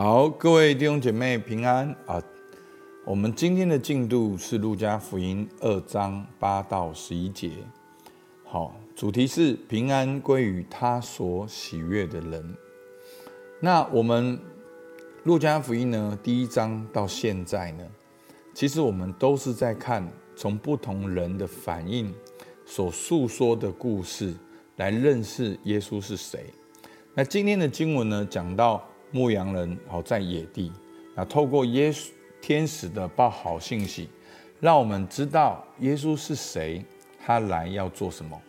好，各位弟兄姐妹平安啊！我们今天的进度是路加福音二章八到十一节。好，主题是平安归于他所喜悦的人。那我们路加福音呢，第一章到现在呢，其实我们都是在看从不同人的反应所诉说的故事，来认识耶稣是谁。那今天的经文呢，讲到。牧羊人好在野地，那透过耶稣天使的报好信息，让我们知道耶稣是谁，他来要做什么。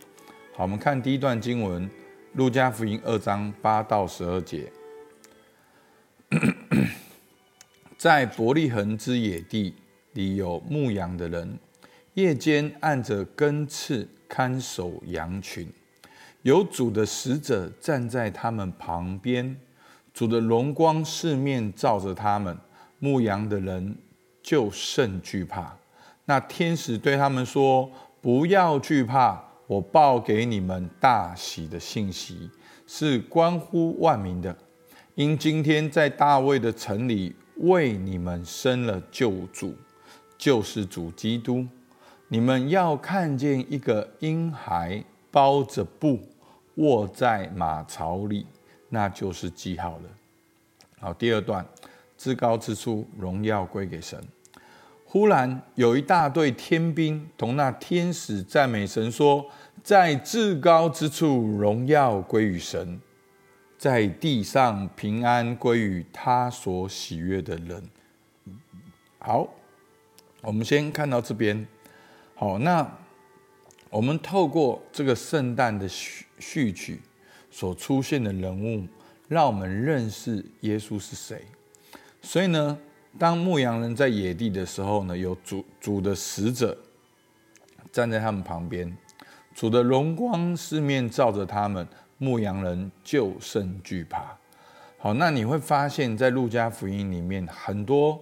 好，我们看第一段经文，路加福音二章八到十二节，在伯利恒之野地里有牧羊的人，夜间按着更次看守羊群，有主的使者站在他们旁边。主的荣光四面照着他们，牧羊的人就甚惧怕。那天使对他们说：“不要惧怕，我报给你们大喜的信息，是关乎万民的。因今天在大卫的城里为你们生了救主，就是主基督。你们要看见一个婴孩包着布卧在马槽里。”那就是记号了。好，第二段，至高之处荣耀归给神。忽然有一大队天兵同那天使赞美神，说：“在至高之处荣耀归于神，在地上平安归于他所喜悦的人。”好，我们先看到这边。好，那我们透过这个圣诞的序序曲。所出现的人物，让我们认识耶稣是谁。所以呢，当牧羊人在野地的时候呢，有主主的使者站在他们旁边，主的荣光四面照着他们，牧羊人就甚惧怕。好，那你会发现在路加福音里面，很多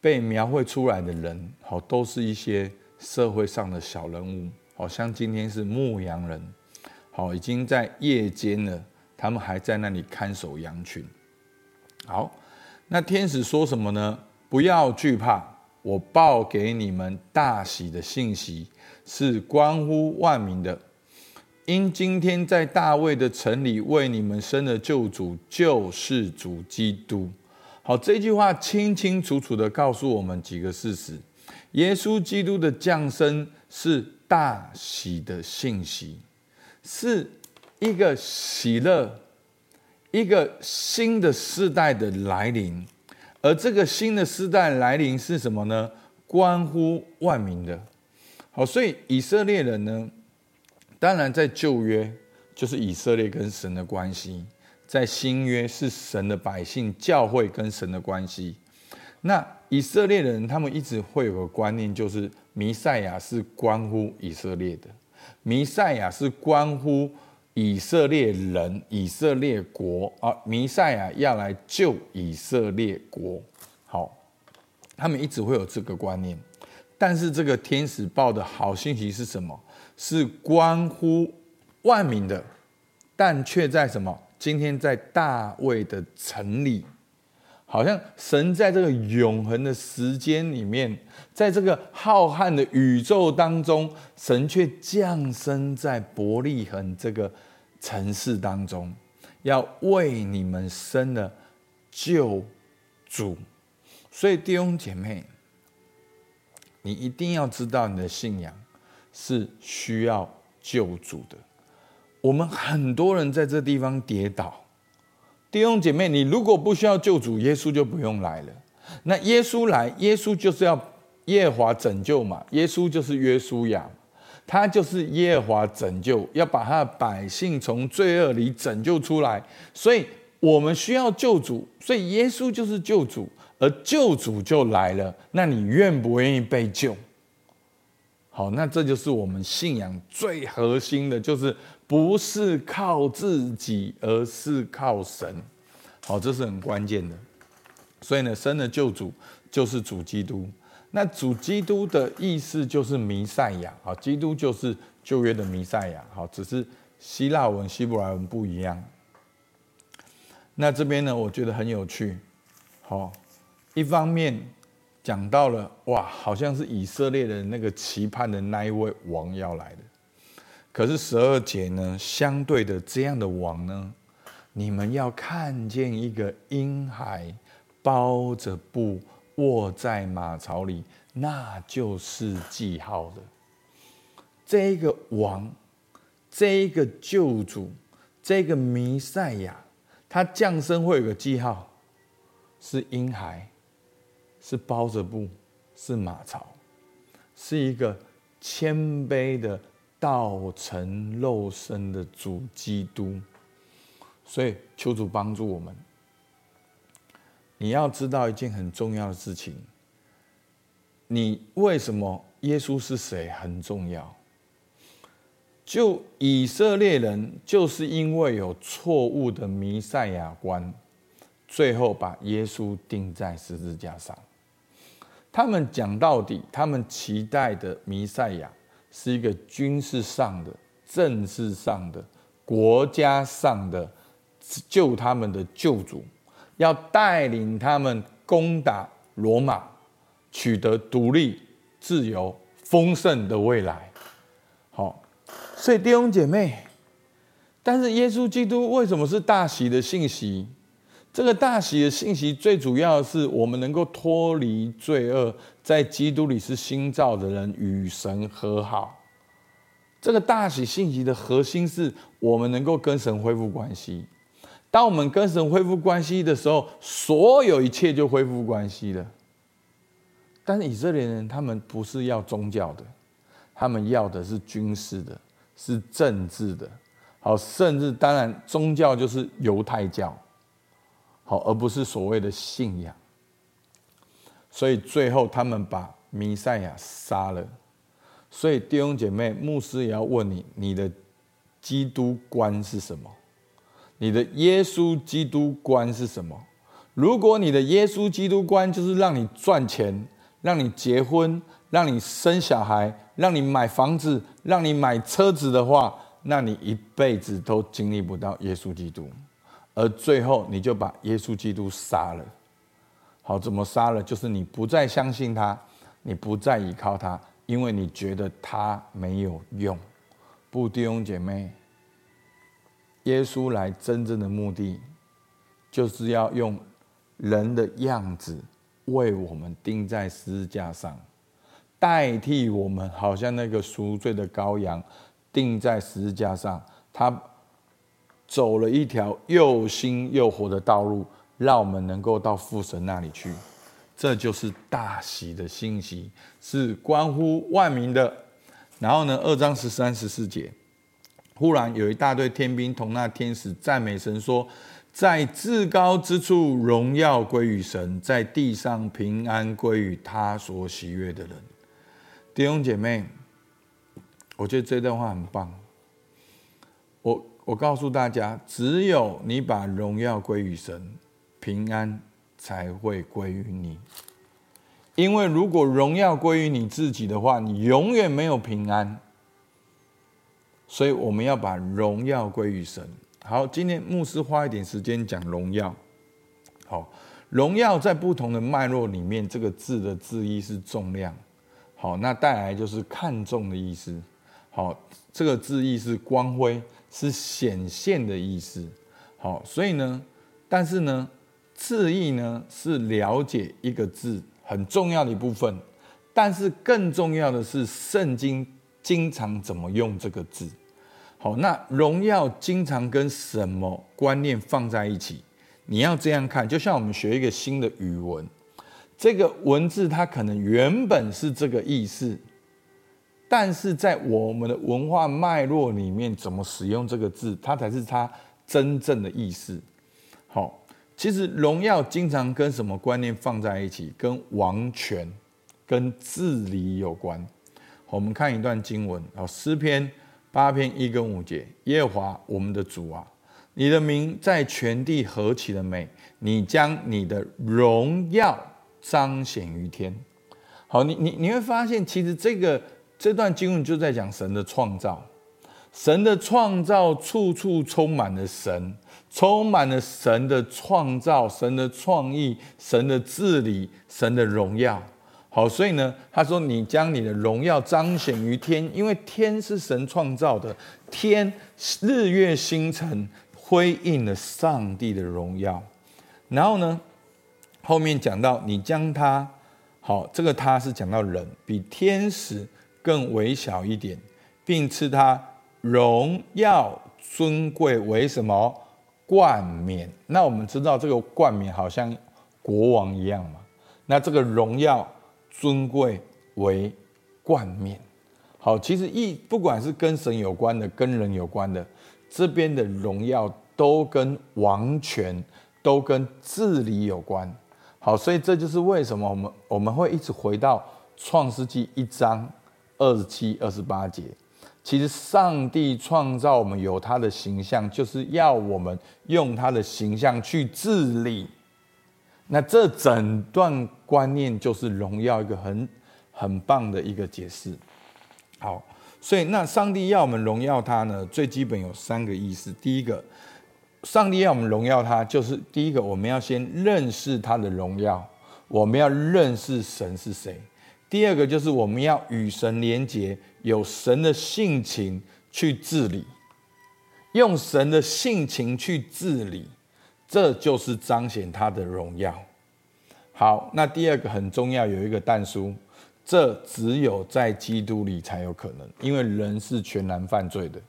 被描绘出来的人，好，都是一些社会上的小人物，好像今天是牧羊人。好，已经在夜间了，他们还在那里看守羊群。好，那天使说什么呢？不要惧怕，我报给你们大喜的信息，是关乎万民的。因今天在大卫的城里为你们生的救主，就是主基督。好，这句话清清楚楚的告诉我们几个事实：耶稣基督的降生是大喜的信息。是一个喜乐，一个新的世代的来临，而这个新的世代来临是什么呢？关乎万民的。好，所以以色列人呢，当然在旧约就是以色列跟神的关系，在新约是神的百姓、教会跟神的关系。那以色列人他们一直会有个观念，就是弥赛亚是关乎以色列的。弥赛亚是关乎以色列人、以色列国啊！弥赛亚要来救以色列国。好，他们一直会有这个观念。但是这个天使报的好信息是什么？是关乎万民的，但却在什么？今天在大卫的城里。好像神在这个永恒的时间里面，在这个浩瀚的宇宙当中，神却降生在伯利恒这个城市当中，要为你们生了救主。所以弟兄姐妹，你一定要知道，你的信仰是需要救主的。我们很多人在这地方跌倒。弟兄姐妹，你如果不需要救主，耶稣就不用来了。那耶稣来，耶稣就是要耶和华拯救嘛。耶稣就是约书亚，他就是耶和华拯救，要把他的百姓从罪恶里拯救出来。所以我们需要救主，所以耶稣就是救主，而救主就来了。那你愿不愿意被救？好，那这就是我们信仰最核心的，就是。不是靠自己，而是靠神。好，这是很关键的。所以呢，生的救主就是主基督。那主基督的意思就是弥赛亚。好，基督就是旧约的弥赛亚。好，只是希腊文、希伯来文不一样。那这边呢，我觉得很有趣。好，一方面讲到了哇，好像是以色列人那个期盼的那一位王要来的。可是十二节呢，相对的这样的王呢，你们要看见一个婴孩包着布卧在马槽里，那就是记号的。这一个王，这一个救主，这个弥赛亚，他降生会有个记号，是婴孩，是包着布，是马槽，是一个谦卑的。道成肉身的主基督，所以求主帮助我们。你要知道一件很重要的事情，你为什么耶稣是谁很重要。就以色列人就是因为有错误的弥赛亚观，最后把耶稣钉在十字架上。他们讲到底，他们期待的弥赛亚。是一个军事上的、政治上的、国家上的救他们的救主，要带领他们攻打罗马，取得独立、自由、丰盛的未来。好，所以弟兄姐妹，但是耶稣基督为什么是大喜的信息？这个大喜的信息最主要的是我们能够脱离罪恶，在基督里是新造的人，与神和好。这个大喜信息的核心是我们能够跟神恢复关系。当我们跟神恢复关系的时候，所有一切就恢复关系了。但是以色列人他们不是要宗教的，他们要的是军事的，是政治的。好，甚至当然宗教就是犹太教。好，而不是所谓的信仰，所以最后他们把弥赛亚杀了。所以弟兄姐妹，牧师也要问你：你的基督观是什么？你的耶稣基督观是什么？如果你的耶稣基督观就是让你赚钱、让你结婚、让你生小孩、让你买房子、让你买车子的话，那你一辈子都经历不到耶稣基督。而最后，你就把耶稣基督杀了。好，怎么杀了？就是你不再相信他，你不再依靠他，因为你觉得他没有用。不，弟兄姐妹，耶稣来真正的目的，就是要用人的样子为我们钉在十字架上，代替我们，好像那个赎罪的羔羊钉在十字架上。他。走了一条又新又活的道路，让我们能够到父神那里去。这就是大喜的信息，是关乎万民的。然后呢，二章十三、十四节，忽然有一大队天兵同那天使赞美神，说：“在至高之处荣耀归于神，在地上平安归于他所喜悦的人。”弟兄姐妹，我觉得这段话很棒。我。我告诉大家，只有你把荣耀归于神，平安才会归于你。因为如果荣耀归于你自己的话，你永远没有平安。所以我们要把荣耀归于神。好，今天牧师花一点时间讲荣耀。好，荣耀在不同的脉络里面，这个字的字义是重量。好，那带来就是看重的意思。好，这个字义是光辉。是显现的意思，好，所以呢，但是呢，字义呢是了解一个字很重要的一部分，但是更重要的是圣经经常怎么用这个字。好，那荣耀经常跟什么观念放在一起？你要这样看，就像我们学一个新的语文，这个文字它可能原本是这个意思。但是在我们的文化脉络里面，怎么使用这个字，它才是它真正的意思。好，其实荣耀经常跟什么观念放在一起？跟王权、跟治理有关。我们看一段经文，好，诗篇八篇一跟五节，耶和华我们的主啊，你的名在全地何其的美，你将你的荣耀彰显于天。好，你你你会发现，其实这个。这段经文就在讲神的创造，神的创造处处充满了神，充满了神的创造、神的创意、神的治理、神的荣耀。好，所以呢，他说：“你将你的荣耀彰显于天，因为天是神创造的，天日月星辰辉映了上帝的荣耀。”然后呢，后面讲到你将他，好，这个他是讲到人比天使更微小一点，并赐他荣耀尊贵为什么冠冕？那我们知道这个冠冕好像国王一样嘛，那这个荣耀。尊贵为冠冕，好，其实一不管是跟神有关的，跟人有关的，这边的荣耀都跟王权，都跟治理有关。好，所以这就是为什么我们我们会一直回到创世纪一章二十七、二十八节。其实上帝创造我们有他的形象，就是要我们用他的形象去治理。那这整段观念就是荣耀一个很很棒的一个解释。好，所以那上帝要我们荣耀他呢，最基本有三个意思。第一个，上帝要我们荣耀他，就是第一个，我们要先认识他的荣耀，我们要认识神是谁。第二个就是我们要与神连结，有神的性情去治理，用神的性情去治理。这就是彰显他的荣耀。好，那第二个很重要，有一个但书，这只有在基督里才有可能，因为人是全然犯罪的，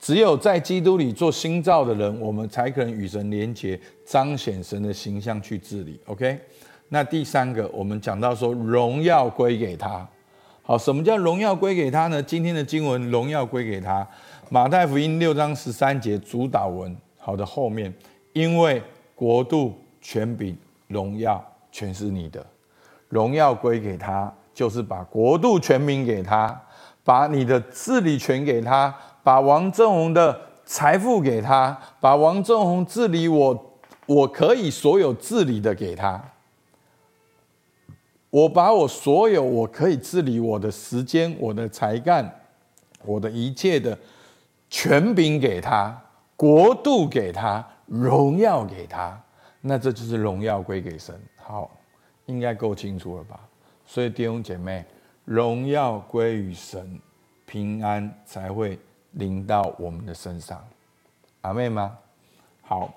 只有在基督里做新造的人，我们才可能与神连结，彰显神的形象去治理。OK，那第三个，我们讲到说荣耀归给他。好，什么叫荣耀归给他呢？今天的经文，荣耀归给他，马太福音六章十三节主导文。好的，后面。因为国度、权柄、荣耀全是你的，荣耀归给他，就是把国度、权柄给他，把你的治理权给他，把王正宏的财富给他，把王正宏治理我，我可以所有治理的给他，我把我所有我可以治理我的时间、我的才干、我的一切的权柄给他，国度给他。荣耀给他，那这就是荣耀归给神。好，应该够清楚了吧？所以弟兄姐妹，荣耀归于神，平安才会临到我们的身上。阿妹吗？好，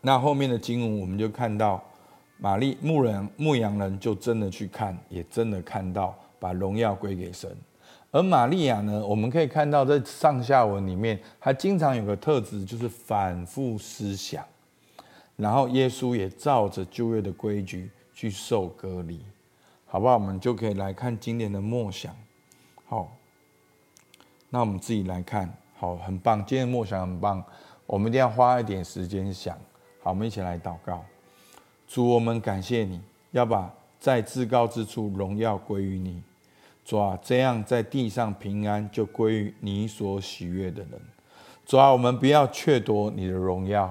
那后面的经文我们就看到，玛丽牧人牧羊人就真的去看，也真的看到把荣耀归给神。而玛利亚呢，我们可以看到在上下文里面，她经常有个特质，就是反复思想。然后耶稣也照着旧约的规矩去受割礼，好不好？我们就可以来看今年的默想。好，那我们自己来看，好，很棒，今天的默想很棒。我们一定要花一点时间想。好，我们一起来祷告。主，我们感谢你，要把在至高之处荣耀归于你。主啊，这样在地上平安就归于你所喜悦的人。主啊，我们不要掠夺你的荣耀。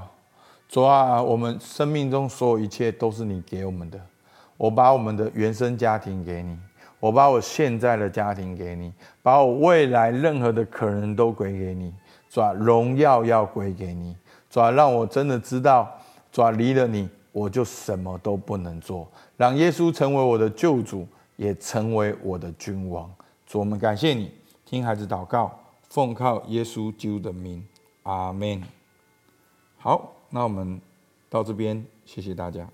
主啊，我们生命中所有一切都是你给我们的。我把我们的原生家庭给你，我把我现在的家庭给你，把我未来任何的可能都归给你。主啊，荣耀要归给你。主啊，让我真的知道，主啊，离了你，我就什么都不能做。让耶稣成为我的救主。也成为我的君王。主，我们感谢你，听孩子祷告，奉靠耶稣救的名，阿门。好，那我们到这边，谢谢大家。